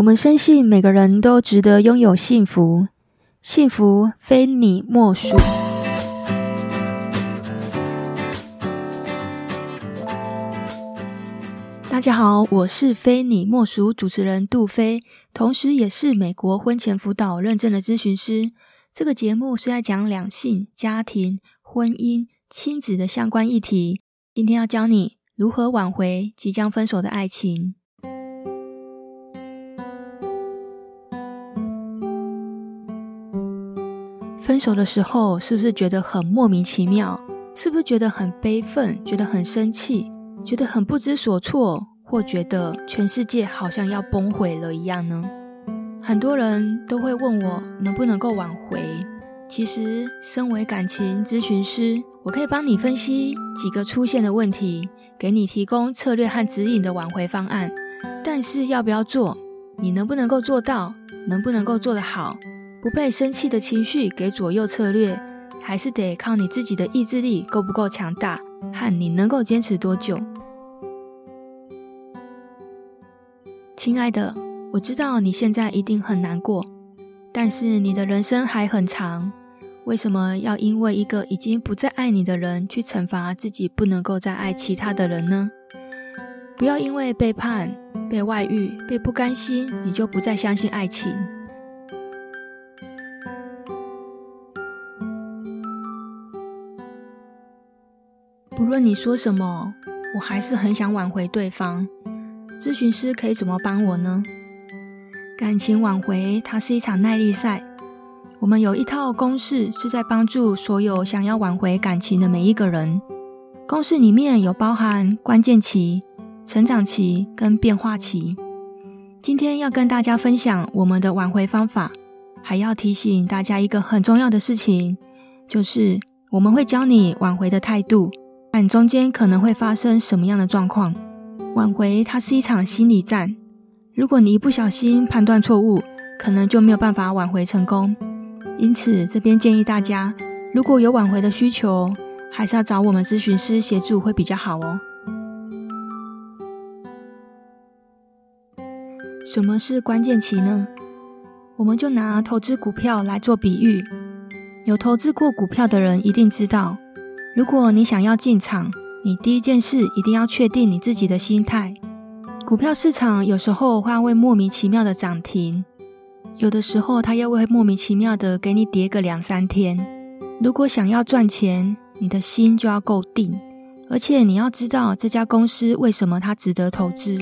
我们深信每个人都值得拥有幸福，幸福非你莫属。大家好，我是非你莫属主持人杜菲，同时也是美国婚前辅导认证的咨询师。这个节目是在讲两性、家庭、婚姻、亲子的相关议题。今天要教你如何挽回即将分手的爱情。分手的时候，是不是觉得很莫名其妙？是不是觉得很悲愤？觉得很生气？觉得很不知所措？或觉得全世界好像要崩毁了一样呢？很多人都会问我能不能够挽回。其实，身为感情咨询师，我可以帮你分析几个出现的问题，给你提供策略和指引的挽回方案。但是，要不要做？你能不能够做到？能不能够做得好？不被生气的情绪给左右策略，还是得靠你自己的意志力够不够强大，和你能够坚持多久。亲爱的，我知道你现在一定很难过，但是你的人生还很长，为什么要因为一个已经不再爱你的人去惩罚自己不能够再爱其他的人呢？不要因为背叛、被外遇、被不甘心，你就不再相信爱情。无论你说什么，我还是很想挽回对方。咨询师可以怎么帮我呢？感情挽回，它是一场耐力赛。我们有一套公式，是在帮助所有想要挽回感情的每一个人。公式里面有包含关键期、成长期跟变化期。今天要跟大家分享我们的挽回方法，还要提醒大家一个很重要的事情，就是我们会教你挽回的态度。但中间可能会发生什么样的状况？挽回它是一场心理战，如果你一不小心判断错误，可能就没有办法挽回成功。因此，这边建议大家，如果有挽回的需求，还是要找我们咨询师协助会比较好哦。什么是关键期呢？我们就拿投资股票来做比喻，有投资过股票的人一定知道。如果你想要进场，你第一件事一定要确定你自己的心态。股票市场有时候会会莫名其妙的涨停，有的时候它又会莫名其妙的给你跌个两三天。如果想要赚钱，你的心就要够定，而且你要知道这家公司为什么它值得投资。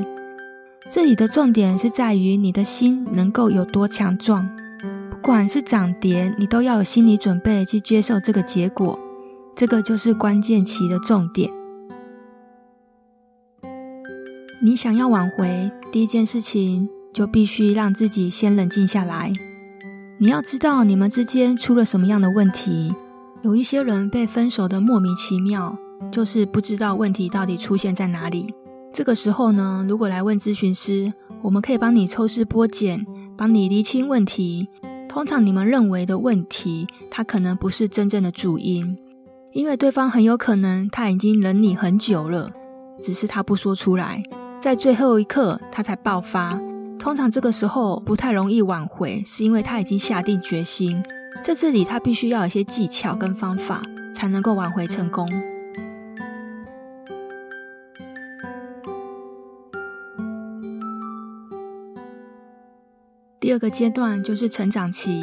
这里的重点是在于你的心能够有多强壮，不管是涨跌，你都要有心理准备去接受这个结果。这个就是关键期的重点。你想要挽回，第一件事情就必须让自己先冷静下来。你要知道你们之间出了什么样的问题。有一些人被分手的莫名其妙，就是不知道问题到底出现在哪里。这个时候呢，如果来问咨询师，我们可以帮你抽丝剥茧，帮你厘清问题。通常你们认为的问题，它可能不是真正的主因。因为对方很有可能他已经忍你很久了，只是他不说出来，在最后一刻他才爆发。通常这个时候不太容易挽回，是因为他已经下定决心。在这里他必须要有一些技巧跟方法，才能够挽回成功。第二个阶段就是成长期，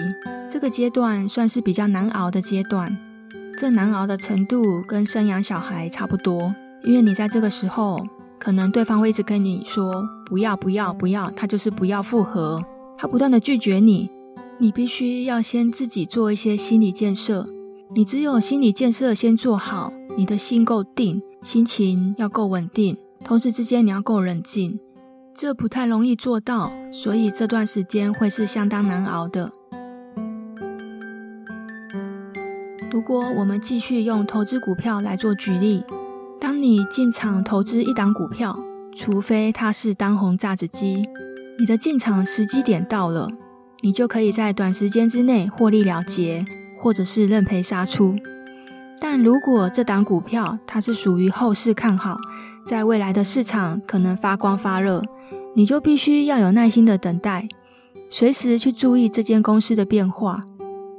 这个阶段算是比较难熬的阶段。这难熬的程度跟生养小孩差不多，因为你在这个时候，可能对方会一直跟你说不要不要不要，他就是不要复合，他不断的拒绝你，你必须要先自己做一些心理建设，你只有心理建设先做好，你的心够定，心情要够稳定，同时之间你要够冷静，这不太容易做到，所以这段时间会是相当难熬的。如果我们继续用投资股票来做举例，当你进场投资一档股票，除非它是当红炸子鸡，你的进场时机点到了，你就可以在短时间之内获利了结，或者是认赔杀出。但如果这档股票它是属于后市看好，在未来的市场可能发光发热，你就必须要有耐心的等待，随时去注意这间公司的变化。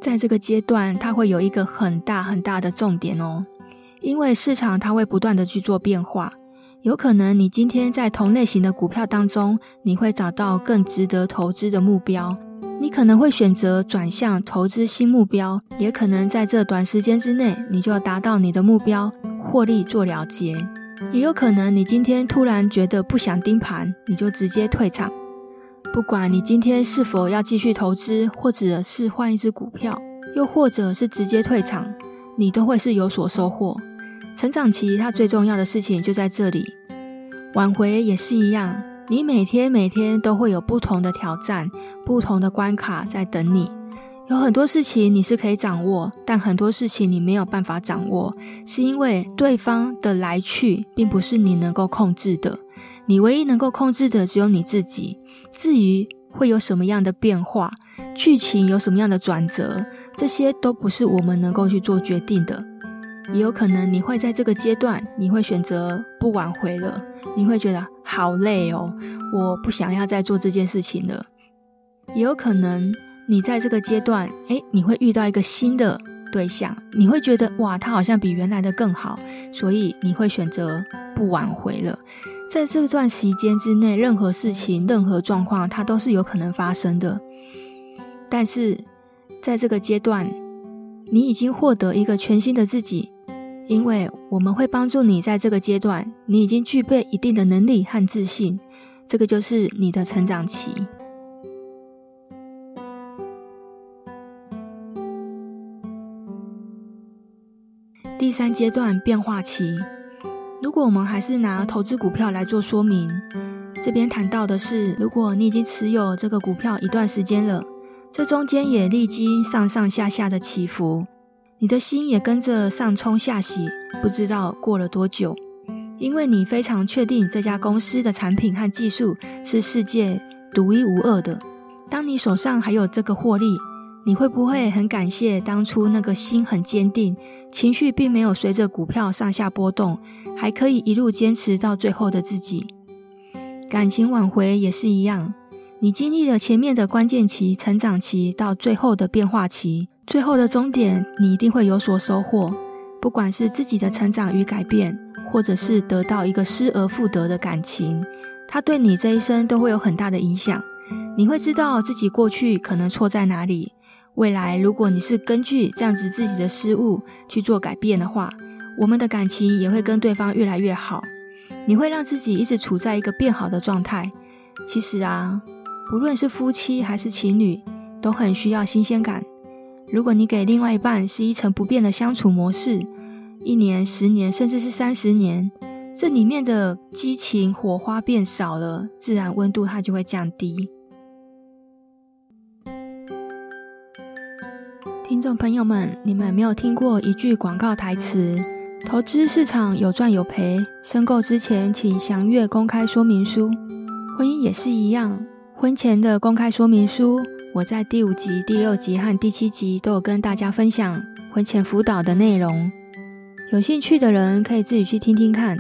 在这个阶段，它会有一个很大很大的重点哦，因为市场它会不断的去做变化，有可能你今天在同类型的股票当中，你会找到更值得投资的目标，你可能会选择转向投资新目标，也可能在这短时间之内，你就达到你的目标，获利做了结，也有可能你今天突然觉得不想盯盘，你就直接退场。不管你今天是否要继续投资，或者是换一只股票，又或者是直接退场，你都会是有所收获。成长期它最重要的事情就在这里，挽回也是一样，你每天每天都会有不同的挑战、不同的关卡在等你。有很多事情你是可以掌握，但很多事情你没有办法掌握，是因为对方的来去并不是你能够控制的，你唯一能够控制的只有你自己。至于会有什么样的变化，剧情有什么样的转折，这些都不是我们能够去做决定的。也有可能你会在这个阶段，你会选择不挽回了，你会觉得好累哦，我不想要再做这件事情了。也有可能你在这个阶段，诶，你会遇到一个新的对象，你会觉得哇，他好像比原来的更好，所以你会选择不挽回了。在这段时间之内，任何事情、任何状况，它都是有可能发生的。但是，在这个阶段，你已经获得一个全新的自己，因为我们会帮助你在这个阶段，你已经具备一定的能力和自信，这个就是你的成长期。第三阶段，变化期。如果我们还是拿投资股票来做说明，这边谈到的是，如果你已经持有这个股票一段时间了，这中间也历经上上下下的起伏，你的心也跟着上冲下洗，不知道过了多久，因为你非常确定这家公司的产品和技术是世界独一无二的。当你手上还有这个获利，你会不会很感谢当初那个心很坚定，情绪并没有随着股票上下波动，还可以一路坚持到最后的自己。感情挽回也是一样，你经历了前面的关键期、成长期，到最后的变化期，最后的终点，你一定会有所收获。不管是自己的成长与改变，或者是得到一个失而复得的感情，它对你这一生都会有很大的影响。你会知道自己过去可能错在哪里，未来如果你是根据这样子自己的失误去做改变的话。我们的感情也会跟对方越来越好，你会让自己一直处在一个变好的状态。其实啊，不论是夫妻还是情侣，都很需要新鲜感。如果你给另外一半是一成不变的相处模式，一年、十年，甚至是三十年，这里面的激情火花变少了，自然温度它就会降低。听众朋友们，你们没有听过一句广告台词？投资市场有赚有赔，申购之前请详阅公开说明书。婚姻也是一样，婚前的公开说明书，我在第五集、第六集和第七集都有跟大家分享婚前辅导的内容。有兴趣的人可以自己去听听看。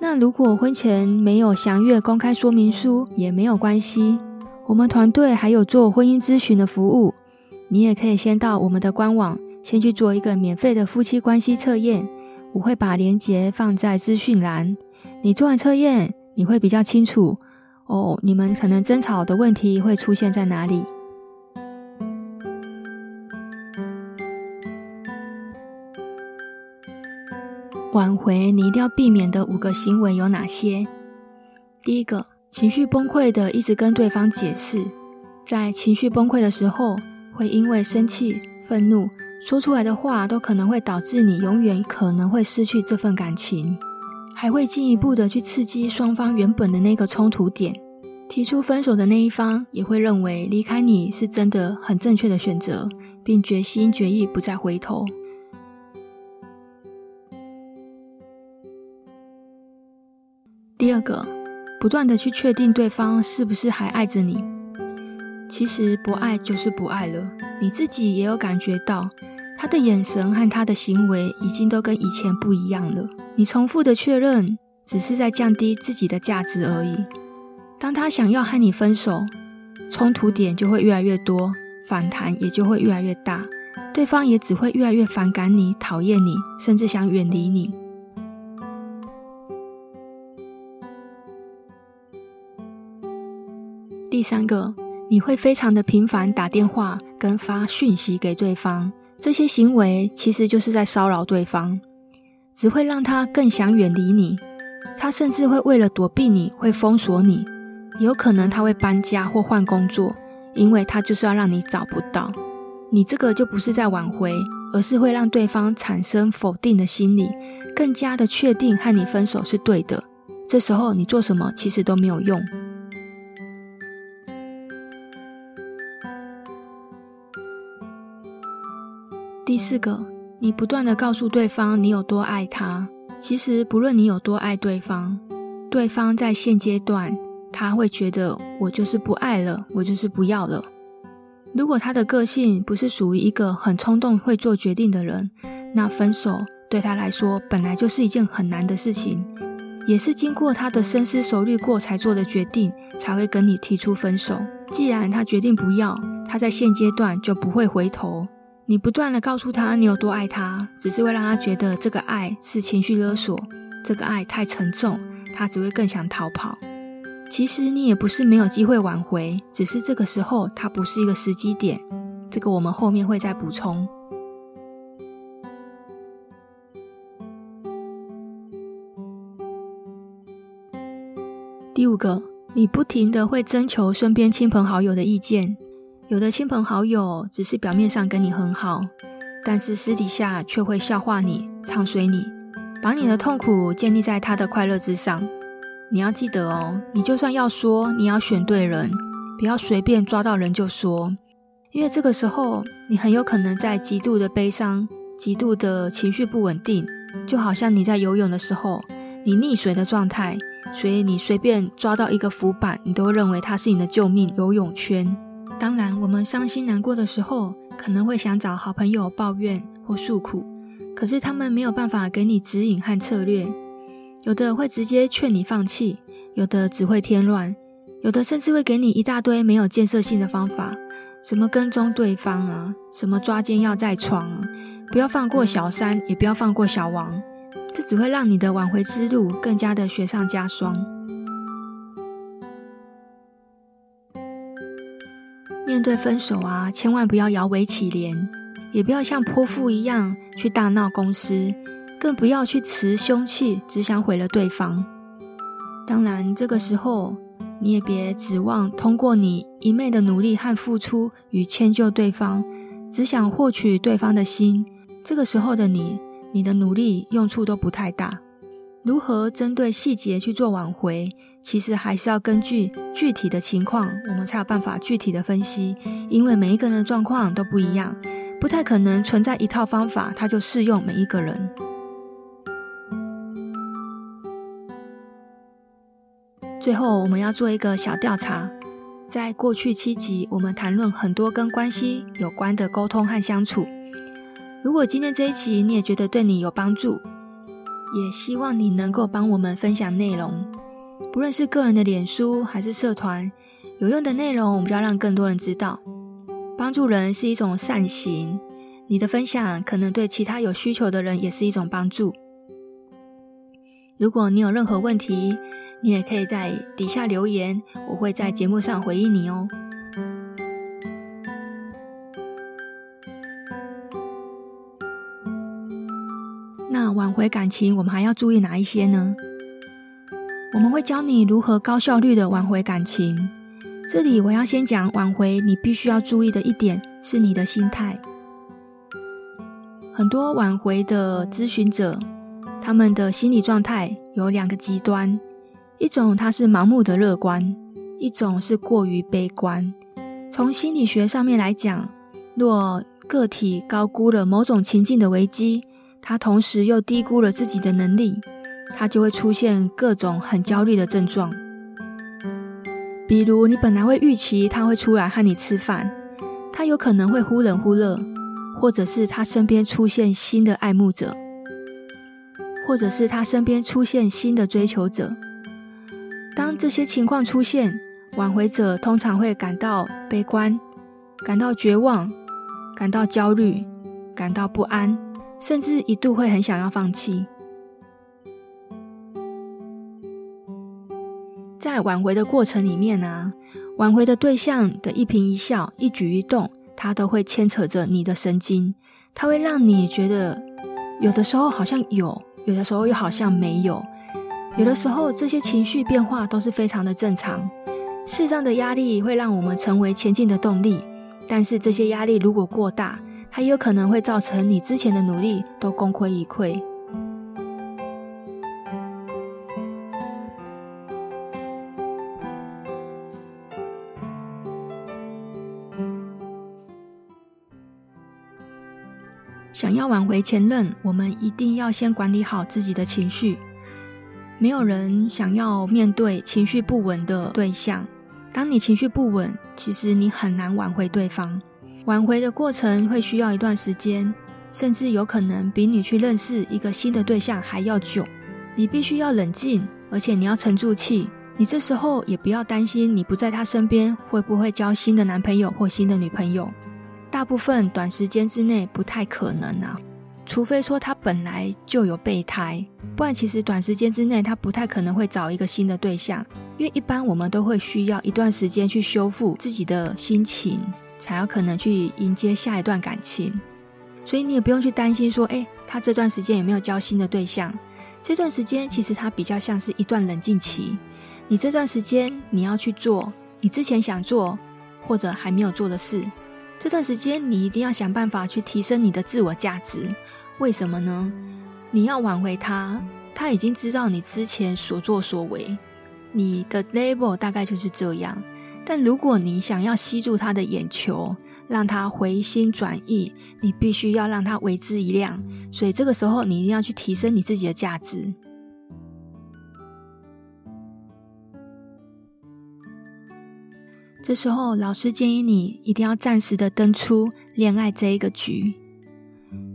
那如果婚前没有详阅公开说明书也没有关系，我们团队还有做婚姻咨询的服务，你也可以先到我们的官网，先去做一个免费的夫妻关系测验。我会把链接放在资讯栏。你做完测验，你会比较清楚哦。你们可能争吵的问题会出现在哪里？挽回你一定要避免的五个行为有哪些？第一个，情绪崩溃的一直跟对方解释，在情绪崩溃的时候，会因为生气、愤怒。说出来的话都可能会导致你永远可能会失去这份感情，还会进一步的去刺激双方原本的那个冲突点。提出分手的那一方也会认为离开你是真的很正确的选择，并决心决意不再回头。第二个，不断的去确定对方是不是还爱着你。其实不爱就是不爱了，你自己也有感觉到。他的眼神和他的行为已经都跟以前不一样了。你重复的确认，只是在降低自己的价值而已。当他想要和你分手，冲突点就会越来越多，反弹也就会越来越大，对方也只会越来越反感你、讨厌你，甚至想远离你。第三个，你会非常的频繁打电话跟发讯息给对方，这些行为其实就是在骚扰对方，只会让他更想远离你。他甚至会为了躲避你，会封锁你，有可能他会搬家或换工作，因为他就是要让你找不到。你这个就不是在挽回，而是会让对方产生否定的心理，更加的确定和你分手是对的。这时候你做什么其实都没有用。第四个，你不断的告诉对方你有多爱他。其实不论你有多爱对方，对方在现阶段他会觉得我就是不爱了，我就是不要了。如果他的个性不是属于一个很冲动会做决定的人，那分手对他来说本来就是一件很难的事情，也是经过他的深思熟虑过才做的决定，才会跟你提出分手。既然他决定不要，他在现阶段就不会回头。你不断地告诉他你有多爱他，只是会让他觉得这个爱是情绪勒索，这个爱太沉重，他只会更想逃跑。其实你也不是没有机会挽回，只是这个时候他不是一个时机点。这个我们后面会再补充。第五个，你不停的会征求身边亲朋好友的意见。有的亲朋好友只是表面上跟你很好，但是私底下却会笑话你、唱衰你，把你的痛苦建立在他的快乐之上。你要记得哦，你就算要说，你要选对人，不要随便抓到人就说，因为这个时候你很有可能在极度的悲伤、极度的情绪不稳定，就好像你在游泳的时候，你溺水的状态，所以你随便抓到一个浮板，你都认为它是你的救命游泳圈。当然，我们伤心难过的时候，可能会想找好朋友抱怨或诉苦，可是他们没有办法给你指引和策略。有的会直接劝你放弃，有的只会添乱，有的甚至会给你一大堆没有建设性的方法，什么跟踪对方啊，什么抓奸要在床啊，不要放过小三，也不要放过小王，这只会让你的挽回之路更加的雪上加霜。面对分手啊，千万不要摇尾乞怜，也不要像泼妇一样去大闹公司，更不要去持凶器，只想毁了对方。当然，这个时候你也别指望通过你一昧的努力和付出与迁就对方，只想获取对方的心。这个时候的你，你的努力用处都不太大。如何针对细节去做挽回？其实还是要根据具体的情况，我们才有办法具体的分析。因为每一个人的状况都不一样，不太可能存在一套方法，它就适用每一个人。最后，我们要做一个小调查。在过去七集，我们谈论很多跟关系有关的沟通和相处。如果今天这一集你也觉得对你有帮助，也希望你能够帮我们分享内容。不论是个人的脸书还是社团，有用的内容我们就要让更多人知道。帮助人是一种善行，你的分享可能对其他有需求的人也是一种帮助。如果你有任何问题，你也可以在底下留言，我会在节目上回应你哦。那挽回感情，我们还要注意哪一些呢？我们会教你如何高效率的挽回感情。这里我要先讲挽回，你必须要注意的一点是你的心态。很多挽回的咨询者，他们的心理状态有两个极端：一种他是盲目的乐观，一种是过于悲观。从心理学上面来讲，若个体高估了某种情境的危机，他同时又低估了自己的能力。他就会出现各种很焦虑的症状，比如你本来会预期他会出来和你吃饭，他有可能会忽冷忽热，或者是他身边出现新的爱慕者，或者是他身边出现新的追求者。当这些情况出现，挽回者通常会感到悲观、感到绝望、感到焦虑、感到不安，甚至一度会很想要放弃。在挽回的过程里面啊，挽回的对象的一颦一笑、一举一动，它都会牵扯着你的神经，它会让你觉得有的时候好像有，有的时候又好像没有，有的时候这些情绪变化都是非常的正常。适当的压力会让我们成为前进的动力，但是这些压力如果过大，还有可能会造成你之前的努力都功亏一篑。想要挽回前任，我们一定要先管理好自己的情绪。没有人想要面对情绪不稳的对象。当你情绪不稳，其实你很难挽回对方。挽回的过程会需要一段时间，甚至有可能比你去认识一个新的对象还要久。你必须要冷静，而且你要沉住气。你这时候也不要担心你不在他身边会不会交新的男朋友或新的女朋友。大部分短时间之内不太可能啊，除非说他本来就有备胎，不然其实短时间之内他不太可能会找一个新的对象。因为一般我们都会需要一段时间去修复自己的心情，才有可能去迎接下一段感情。所以你也不用去担心说，诶，他这段时间有没有交新的对象？这段时间其实他比较像是一段冷静期。你这段时间你要去做你之前想做或者还没有做的事。这段时间你一定要想办法去提升你的自我价值。为什么呢？你要挽回他，他已经知道你之前所作所为。你的 label 大概就是这样，但如果你想要吸住他的眼球，让他回心转意，你必须要让他为之一亮。所以这个时候，你一定要去提升你自己的价值。这时候，老师建议你一定要暂时的登出恋爱这一个局。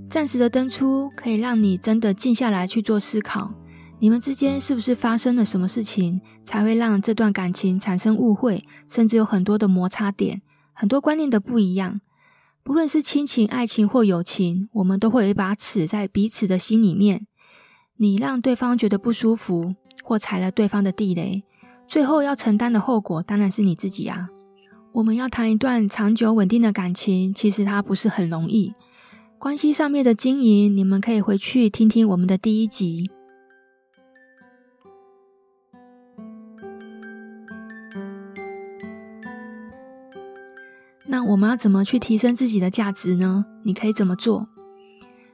暂时的登出，可以让你真的静下来去做思考。你们之间是不是发生了什么事情，才会让这段感情产生误会，甚至有很多的摩擦点，很多观念的不一样。不论是亲情、爱情或友情，我们都会有一把尺在彼此的心里面。你让对方觉得不舒服，或踩了对方的地雷，最后要承担的后果当然是你自己啊。我们要谈一段长久稳定的感情，其实它不是很容易。关系上面的经营，你们可以回去听听我们的第一集。那我们要怎么去提升自己的价值呢？你可以怎么做？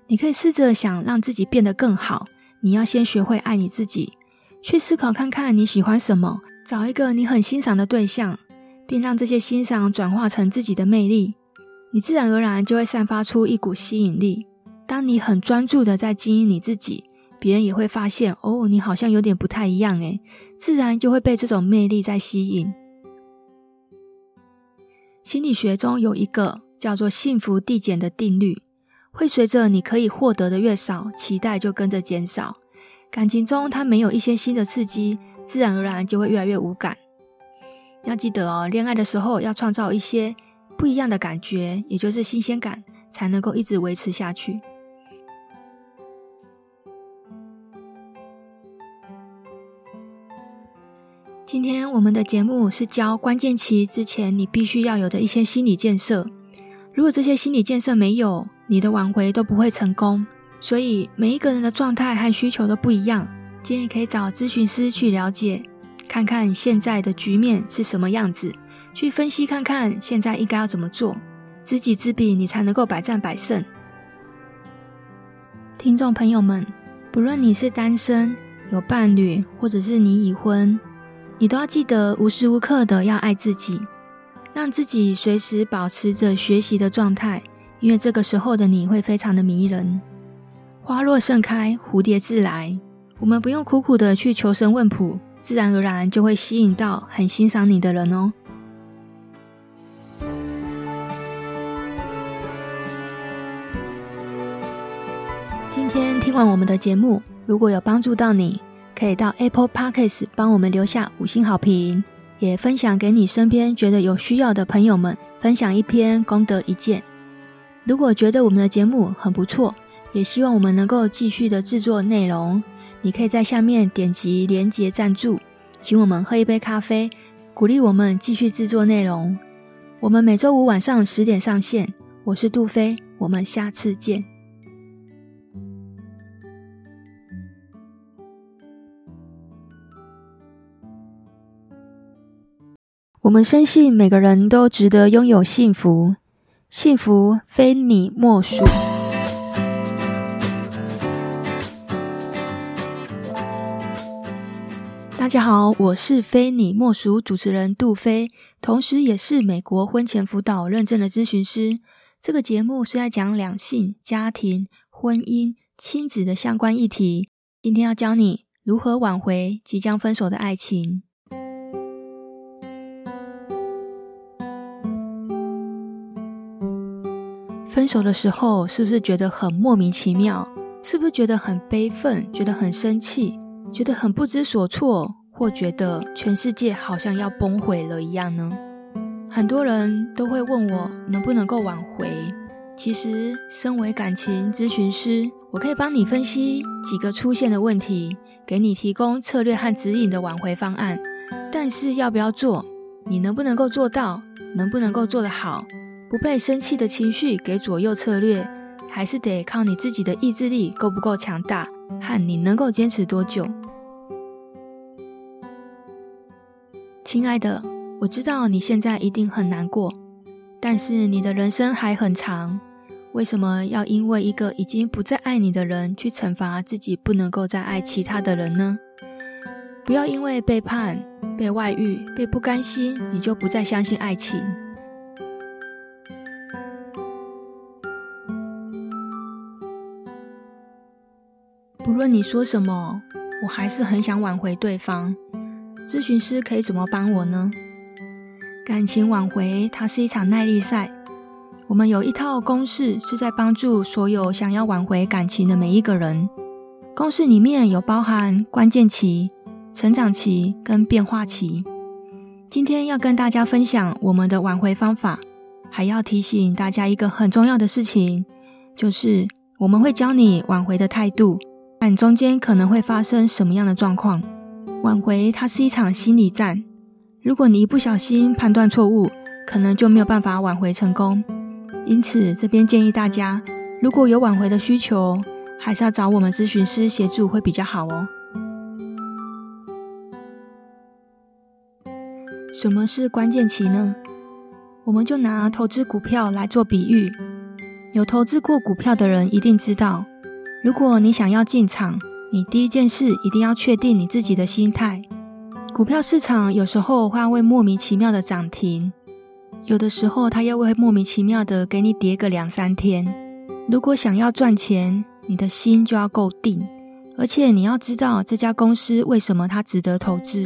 你可以试着想让自己变得更好。你要先学会爱你自己，去思考看看你喜欢什么，找一个你很欣赏的对象，并让这些欣赏转化成自己的魅力。你自然而然就会散发出一股吸引力。当你很专注的在经营你自己，别人也会发现哦，你好像有点不太一样诶，自然就会被这种魅力在吸引。心理学中有一个叫做幸福递减的定律，会随着你可以获得的越少，期待就跟着减少。感情中它没有一些新的刺激，自然而然就会越来越无感。要记得哦，恋爱的时候要创造一些不一样的感觉，也就是新鲜感，才能够一直维持下去。今天我们的节目是教关键期之前你必须要有的一些心理建设。如果这些心理建设没有，你的挽回都不会成功。所以每一个人的状态和需求都不一样，建议可以找咨询师去了解，看看现在的局面是什么样子，去分析看看现在应该要怎么做。知己知彼，你才能够百战百胜。听众朋友们，不论你是单身、有伴侣，或者是你已婚。你都要记得无时无刻的要爱自己，让自己随时保持着学习的状态，因为这个时候的你会非常的迷人。花若盛开，蝴蝶自来。我们不用苦苦的去求神问卜，自然而然就会吸引到很欣赏你的人哦。今天听完我们的节目，如果有帮助到你，可以到 Apple Podcast 帮我们留下五星好评，也分享给你身边觉得有需要的朋友们，分享一篇功德一件。如果觉得我们的节目很不错，也希望我们能够继续的制作内容，你可以在下面点击连结赞助，请我们喝一杯咖啡，鼓励我们继续制作内容。我们每周五晚上十点上线，我是杜飞，我们下次见。我们深信每个人都值得拥有幸福，幸福非你莫属。大家好，我是非你莫属主持人杜菲，同时也是美国婚前辅导认证的咨询师。这个节目是在讲两性、家庭、婚姻、亲子的相关议题。今天要教你如何挽回即将分手的爱情。分手的时候，是不是觉得很莫名其妙？是不是觉得很悲愤？觉得很生气？觉得很不知所措？或觉得全世界好像要崩毁了一样呢？很多人都会问我能不能够挽回。其实，身为感情咨询师，我可以帮你分析几个出现的问题，给你提供策略和指引的挽回方案。但是，要不要做？你能不能够做到？能不能够做得好？不被生气的情绪给左右策略，还是得靠你自己的意志力够不够强大，和你能够坚持多久。亲爱的，我知道你现在一定很难过，但是你的人生还很长，为什么要因为一个已经不再爱你的人去惩罚自己不能够再爱其他的人呢？不要因为背叛、被外遇、被不甘心，你就不再相信爱情。不论你说什么，我还是很想挽回对方。咨询师可以怎么帮我呢？感情挽回，它是一场耐力赛。我们有一套公式，是在帮助所有想要挽回感情的每一个人。公式里面有包含关键期、成长期跟变化期。今天要跟大家分享我们的挽回方法，还要提醒大家一个很重要的事情，就是我们会教你挽回的态度。但中间可能会发生什么样的状况？挽回它是一场心理战，如果你一不小心判断错误，可能就没有办法挽回成功。因此，这边建议大家，如果有挽回的需求，还是要找我们咨询师协助会比较好哦。什么是关键期呢？我们就拿投资股票来做比喻，有投资过股票的人一定知道。如果你想要进场，你第一件事一定要确定你自己的心态。股票市场有时候会莫名其妙的涨停，有的时候它又会莫名其妙的给你跌个两三天。如果想要赚钱，你的心就要够定，而且你要知道这家公司为什么它值得投资。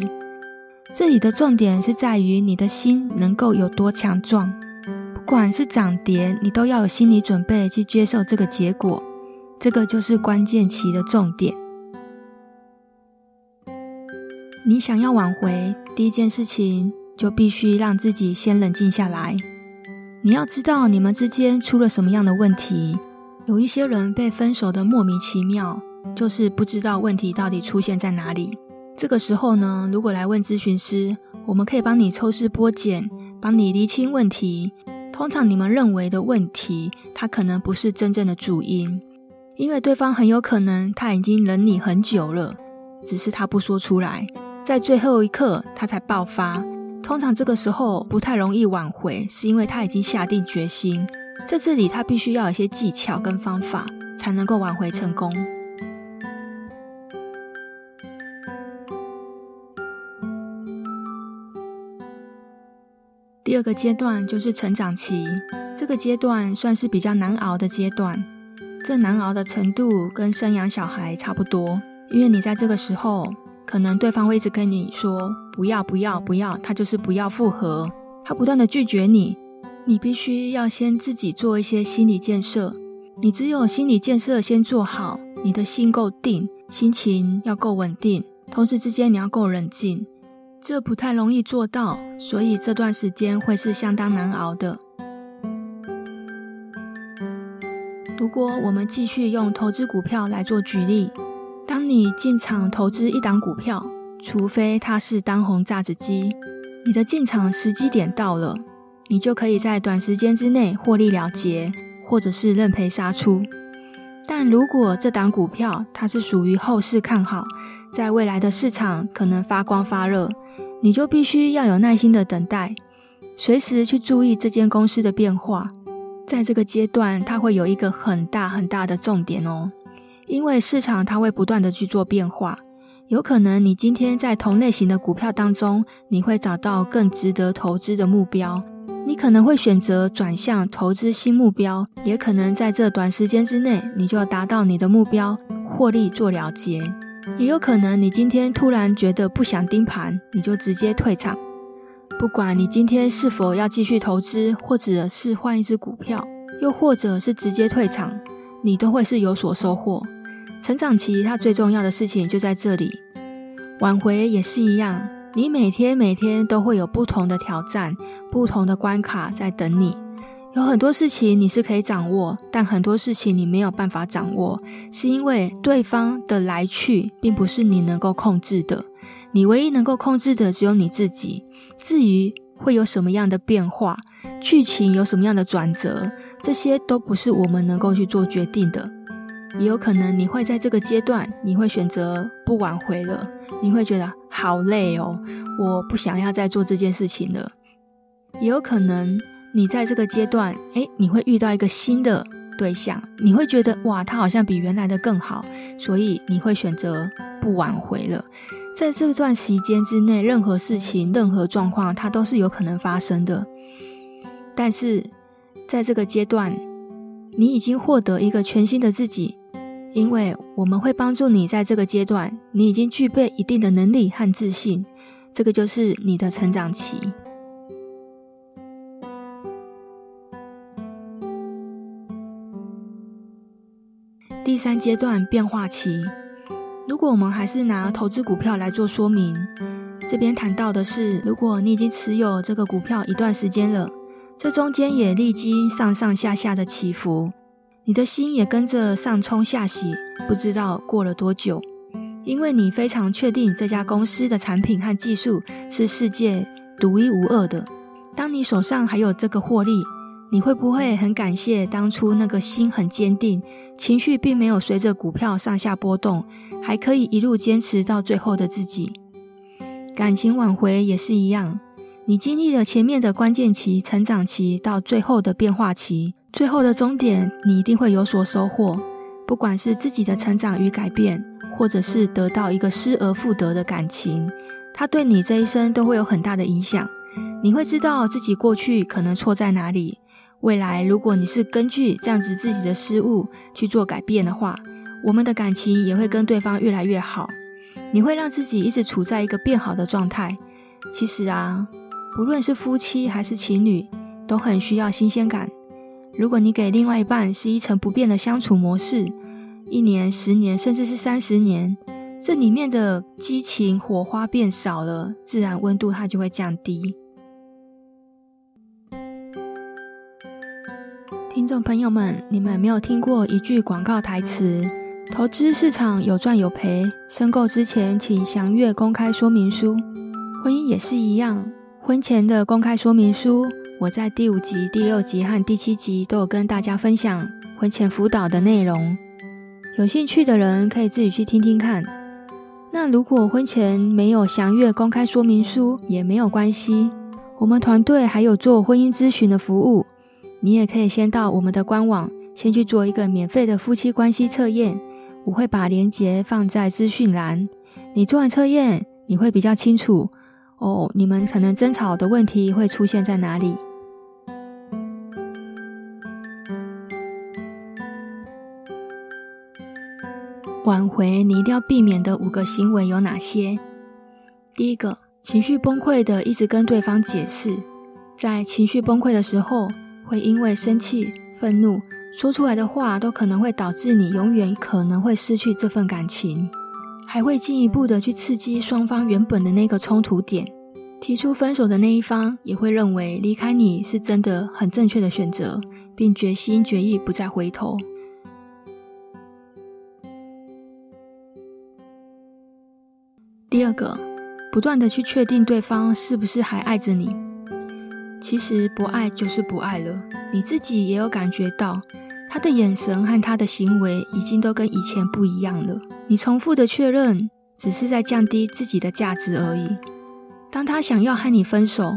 这里的重点是在于你的心能够有多强壮，不管是涨跌，你都要有心理准备去接受这个结果。这个就是关键期的重点。你想要挽回，第一件事情就必须让自己先冷静下来。你要知道你们之间出了什么样的问题。有一些人被分手的莫名其妙，就是不知道问题到底出现在哪里。这个时候呢，如果来问咨询师，我们可以帮你抽丝剥茧，帮你厘清问题。通常你们认为的问题，它可能不是真正的主因。因为对方很有可能他已经忍你很久了，只是他不说出来，在最后一刻他才爆发。通常这个时候不太容易挽回，是因为他已经下定决心。在这里他必须要有一些技巧跟方法，才能够挽回成功。第二个阶段就是成长期，这个阶段算是比较难熬的阶段。这难熬的程度跟生养小孩差不多，因为你在这个时候，可能对方会一直跟你说不要不要不要，他就是不要复合，他不断的拒绝你，你必须要先自己做一些心理建设，你只有心理建设先做好，你的心够定，心情要够稳定，同时之间你要够冷静，这不太容易做到，所以这段时间会是相当难熬的。如果我们继续用投资股票来做举例，当你进场投资一档股票，除非它是当红炸子鸡，你的进场时机点到了，你就可以在短时间之内获利了结，或者是认赔杀出。但如果这档股票它是属于后市看好，在未来的市场可能发光发热，你就必须要有耐心的等待，随时去注意这间公司的变化。在这个阶段，它会有一个很大很大的重点哦，因为市场它会不断的去做变化，有可能你今天在同类型的股票当中，你会找到更值得投资的目标，你可能会选择转向投资新目标，也可能在这短时间之内，你就要达到你的目标，获利做了结，也有可能你今天突然觉得不想盯盘，你就直接退场。不管你今天是否要继续投资，或者是换一只股票，又或者是直接退场，你都会是有所收获。成长期它最重要的事情就在这里，挽回也是一样。你每天每天都会有不同的挑战、不同的关卡在等你。有很多事情你是可以掌握，但很多事情你没有办法掌握，是因为对方的来去并不是你能够控制的。你唯一能够控制的只有你自己。至于会有什么样的变化，剧情有什么样的转折，这些都不是我们能够去做决定的。也有可能你会在这个阶段，你会选择不挽回了，你会觉得好累哦，我不想要再做这件事情了。也有可能你在这个阶段，诶，你会遇到一个新的对象，你会觉得哇，他好像比原来的更好，所以你会选择不挽回了。在这段时间之内，任何事情、任何状况，它都是有可能发生的。但是，在这个阶段，你已经获得一个全新的自己，因为我们会帮助你在这个阶段，你已经具备一定的能力和自信，这个就是你的成长期。第三阶段，变化期。如果我们还是拿投资股票来做说明，这边谈到的是，如果你已经持有这个股票一段时间了，这中间也历经上上下下的起伏，你的心也跟着上冲下洗，不知道过了多久，因为你非常确定这家公司的产品和技术是世界独一无二的。当你手上还有这个获利，你会不会很感谢当初那个心很坚定，情绪并没有随着股票上下波动，还可以一路坚持到最后的自己，感情挽回也是一样。你经历了前面的关键期、成长期，到最后的变化期，最后的终点，你一定会有所收获。不管是自己的成长与改变，或者是得到一个失而复得的感情，它对你这一生都会有很大的影响。你会知道自己过去可能错在哪里，未来如果你是根据这样子自己的失误去做改变的话。我们的感情也会跟对方越来越好，你会让自己一直处在一个变好的状态。其实啊，不论是夫妻还是情侣，都很需要新鲜感。如果你给另外一半是一成不变的相处模式，一年、十年，甚至是三十年，这里面的激情火花变少了，自然温度它就会降低。听众朋友们，你们没有听过一句广告台词？投资市场有赚有赔，申购之前请详阅公开说明书。婚姻也是一样，婚前的公开说明书，我在第五集、第六集和第七集都有跟大家分享婚前辅导的内容。有兴趣的人可以自己去听听看。那如果婚前没有详阅公开说明书也没有关系，我们团队还有做婚姻咨询的服务，你也可以先到我们的官网，先去做一个免费的夫妻关系测验。我会把链接放在资讯栏。你做完测验，你会比较清楚哦。你们可能争吵的问题会出现在哪里？挽回你一定要避免的五个行为有哪些？第一个，情绪崩溃的一直跟对方解释，在情绪崩溃的时候，会因为生气、愤怒。说出来的话都可能会导致你永远可能会失去这份感情。还会进一步的去刺激双方原本的那个冲突点。提出分手的那一方也会认为离开你是真的很正确的选择，并决心决意不再回头。第二个，不断的去确定对方是不是还爱着你。其实不爱就是不爱了，你自己也有感觉到，他的眼神和他的行为已经都跟以前不一样了。你重复的确认，只是在降低自己的价值而已。当他想要和你分手，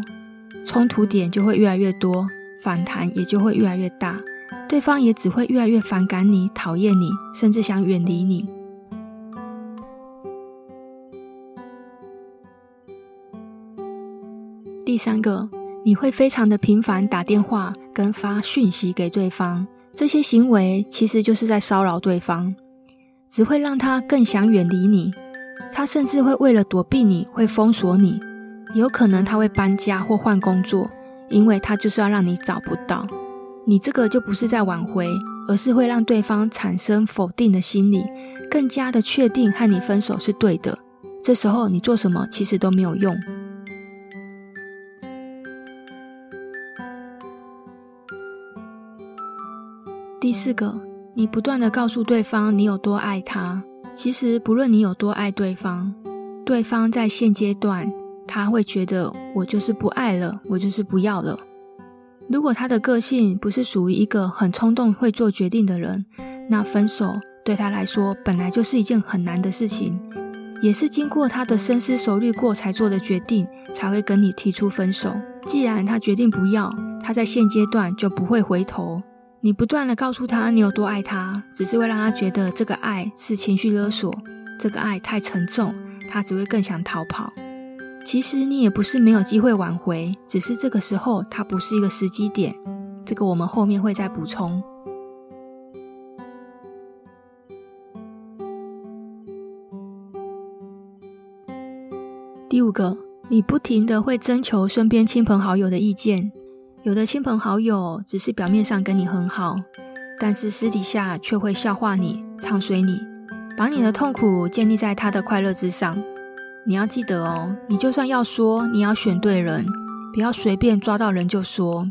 冲突点就会越来越多，反弹也就会越来越大，对方也只会越来越反感你、讨厌你，甚至想远离你。第三个，你会非常的频繁打电话跟发讯息给对方，这些行为其实就是在骚扰对方，只会让他更想远离你，他甚至会为了躲避你，会封锁你。有可能他会搬家或换工作，因为他就是要让你找不到你。这个就不是在挽回，而是会让对方产生否定的心理，更加的确定和你分手是对的。这时候你做什么其实都没有用。第四个，你不断的告诉对方你有多爱他，其实不论你有多爱对方，对方在现阶段。他会觉得我就是不爱了，我就是不要了。如果他的个性不是属于一个很冲动会做决定的人，那分手对他来说本来就是一件很难的事情，也是经过他的深思熟虑过才做的决定，才会跟你提出分手。既然他决定不要，他在现阶段就不会回头。你不断的告诉他你有多爱他，只是会让他觉得这个爱是情绪勒索，这个爱太沉重，他只会更想逃跑。其实你也不是没有机会挽回，只是这个时候他不是一个时机点。这个我们后面会再补充。第五个，你不停的会征求身边亲朋好友的意见，有的亲朋好友只是表面上跟你很好，但是私底下却会笑话你、唱衰你，把你的痛苦建立在他的快乐之上。你要记得哦，你就算要说，你要选对人，不要随便抓到人就说，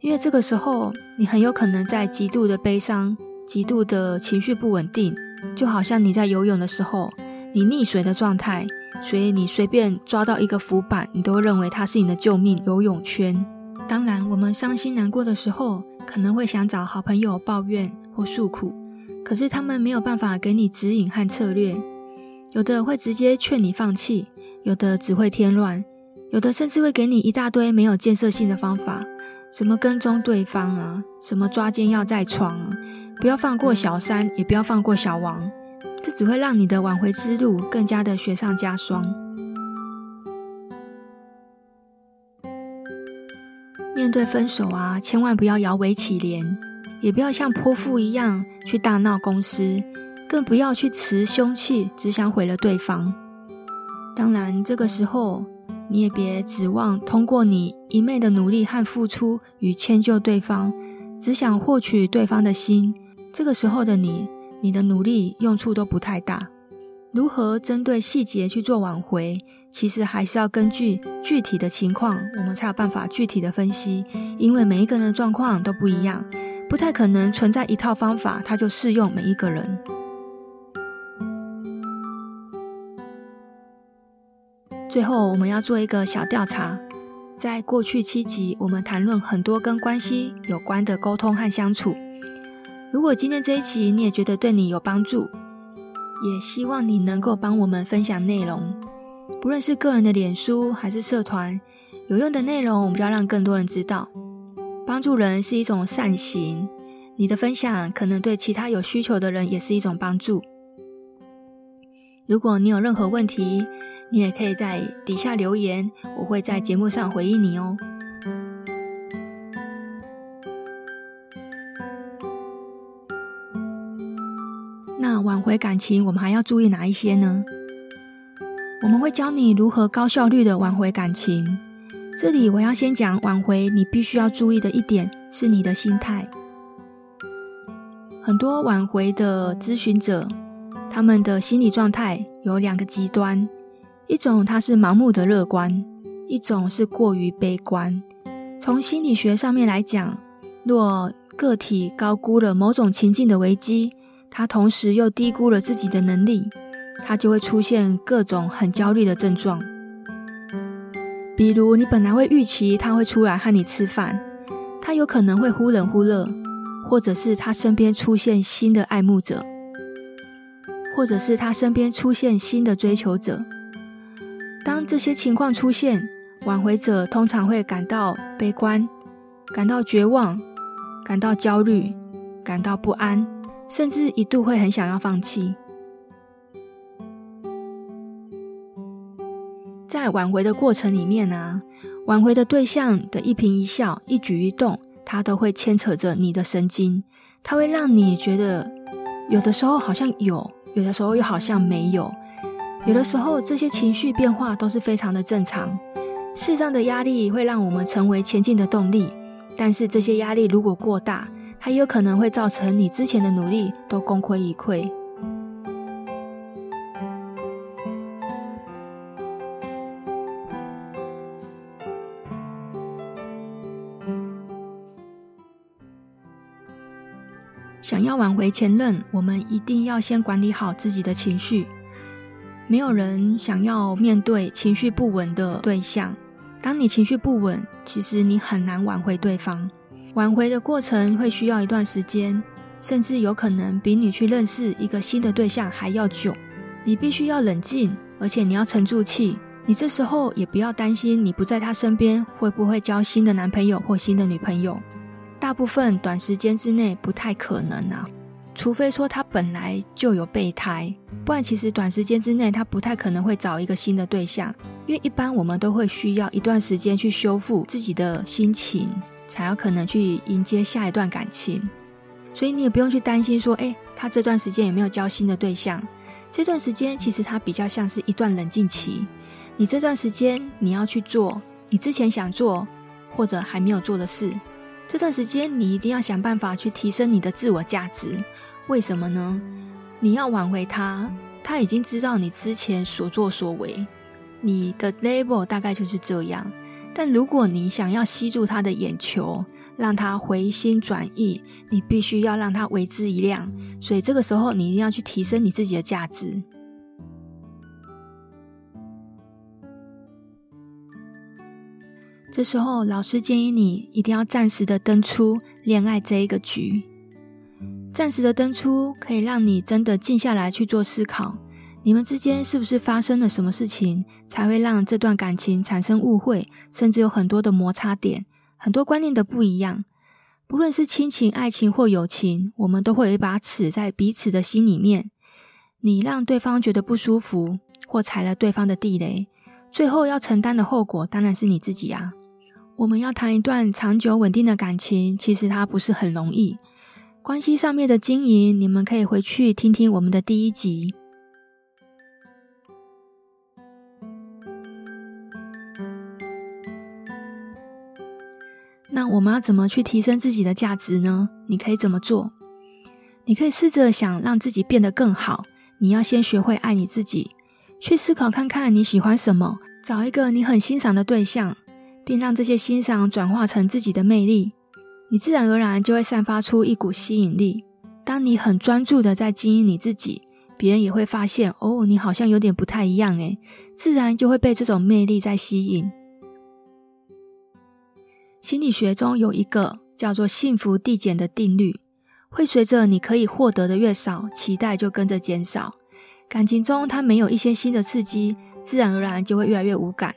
因为这个时候你很有可能在极度的悲伤、极度的情绪不稳定，就好像你在游泳的时候，你溺水的状态，所以你随便抓到一个浮板，你都认为它是你的救命游泳圈。当然，我们伤心难过的时候，可能会想找好朋友抱怨或诉苦，可是他们没有办法给你指引和策略。有的会直接劝你放弃，有的只会添乱，有的甚至会给你一大堆没有建设性的方法，什么跟踪对方啊，什么抓奸要在床啊，不要放过小三，也不要放过小王，这只会让你的挽回之路更加的雪上加霜。面对分手啊，千万不要摇尾乞怜，也不要像泼妇一样去大闹公司。更不要去持凶器，只想毁了对方。当然，这个时候你也别指望通过你一昧的努力和付出与迁就对方，只想获取对方的心。这个时候的你，你的努力用处都不太大。如何针对细节去做挽回，其实还是要根据具体的情况，我们才有办法具体的分析。因为每一个人的状况都不一样，不太可能存在一套方法，它就适用每一个人。最后，我们要做一个小调查。在过去七集，我们谈论很多跟关系有关的沟通和相处。如果今天这一集你也觉得对你有帮助，也希望你能够帮我们分享内容，不论是个人的脸书还是社团，有用的内容，我们就要让更多人知道。帮助人是一种善行，你的分享可能对其他有需求的人也是一种帮助。如果你有任何问题，你也可以在底下留言，我会在节目上回应你哦。那挽回感情，我们还要注意哪一些呢？我们会教你如何高效率的挽回感情。这里我要先讲挽回，你必须要注意的一点是你的心态。很多挽回的咨询者。他们的心理状态有两个极端，一种他是盲目的乐观，一种是过于悲观。从心理学上面来讲，若个体高估了某种情境的危机，他同时又低估了自己的能力，他就会出现各种很焦虑的症状。比如，你本来会预期他会出来和你吃饭，他有可能会忽冷忽热，或者是他身边出现新的爱慕者，或者是他身边出现新的追求者。当这些情况出现，挽回者通常会感到悲观，感到绝望，感到焦虑，感到不安，甚至一度会很想要放弃。在挽回的过程里面啊，挽回的对象的一颦一笑、一举一动，它都会牵扯着你的神经，它会让你觉得有的时候好像有，有的时候又好像没有，有的时候这些情绪变化都是非常的正常。适当的压力会让我们成为前进的动力，但是这些压力如果过大，还有可能会造成你之前的努力都功亏一篑。想要挽回前任，我们一定要先管理好自己的情绪。没有人想要面对情绪不稳的对象。当你情绪不稳，其实你很难挽回对方。挽回的过程会需要一段时间，甚至有可能比你去认识一个新的对象还要久。你必须要冷静，而且你要沉住气。你这时候也不要担心，你不在他身边会不会交新的男朋友或新的女朋友。大部分短时间之内不太可能啊。除非说他本来就有备胎，不然其实短时间之内他不太可能会找一个新的对象，因为一般我们都会需要一段时间去修复自己的心情，才有可能去迎接下一段感情。所以你也不用去担心说，诶，他这段时间有没有交新的对象？这段时间其实他比较像是一段冷静期。你这段时间你要去做你之前想做或者还没有做的事，这段时间你一定要想办法去提升你的自我价值。为什么呢？你要挽回他，他已经知道你之前所作所为，你的 label 大概就是这样。但如果你想要吸住他的眼球，让他回心转意，你必须要让他为之一亮。所以这个时候，你一定要去提升你自己的价值。这时候，老师建议你一定要暂时的登出恋爱这一个局。暂时的登出可以让你真的静下来去做思考，你们之间是不是发生了什么事情，才会让这段感情产生误会，甚至有很多的摩擦点，很多观念的不一样。不论是亲情、爱情或友情，我们都会有一把尺在彼此的心里面。你让对方觉得不舒服，或踩了对方的地雷，最后要承担的后果当然是你自己啊。我们要谈一段长久稳定的感情，其实它不是很容易。关系上面的经营，你们可以回去听听我们的第一集。那我们要怎么去提升自己的价值呢？你可以怎么做？你可以试着想让自己变得更好。你要先学会爱你自己，去思考看看你喜欢什么，找一个你很欣赏的对象，并让这些欣赏转化成自己的魅力。你自然而然就会散发出一股吸引力。当你很专注的在经营你自己，别人也会发现哦，你好像有点不太一样诶，自然就会被这种魅力在吸引。心理学中有一个叫做幸福递减的定律，会随着你可以获得的越少，期待就跟着减少。感情中它没有一些新的刺激，自然而然就会越来越无感。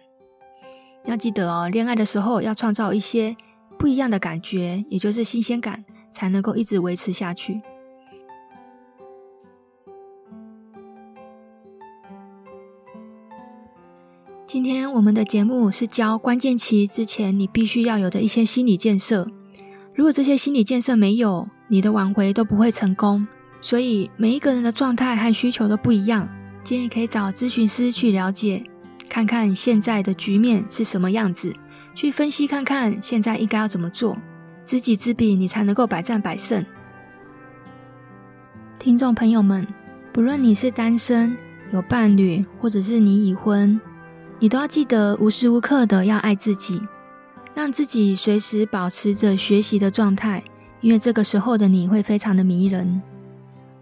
要记得哦，恋爱的时候要创造一些。不一样的感觉，也就是新鲜感，才能够一直维持下去。今天我们的节目是教关键期之前你必须要有的一些心理建设。如果这些心理建设没有，你的挽回都不会成功。所以每一个人的状态和需求都不一样，建议可以找咨询师去了解，看看现在的局面是什么样子。去分析看看，现在应该要怎么做，知己知彼，你才能够百战百胜。听众朋友们，不论你是单身、有伴侣，或者是你已婚，你都要记得无时无刻的要爱自己，让自己随时保持着学习的状态，因为这个时候的你会非常的迷人。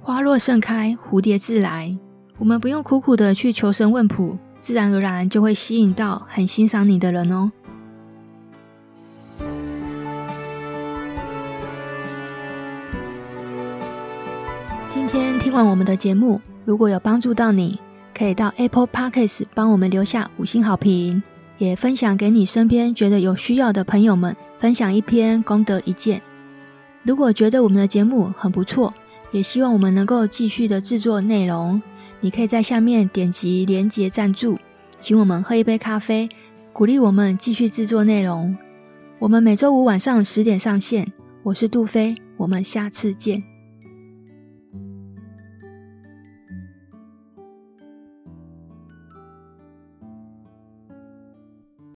花若盛开，蝴蝶自来。我们不用苦苦的去求神问卜，自然而然就会吸引到很欣赏你的人哦。今天听完我们的节目，如果有帮助到你，可以到 Apple Podcast 帮我们留下五星好评，也分享给你身边觉得有需要的朋友们，分享一篇功德一件。如果觉得我们的节目很不错，也希望我们能够继续的制作内容。你可以在下面点击连接赞助，请我们喝一杯咖啡，鼓励我们继续制作内容。我们每周五晚上十点上线。我是杜飞，我们下次见。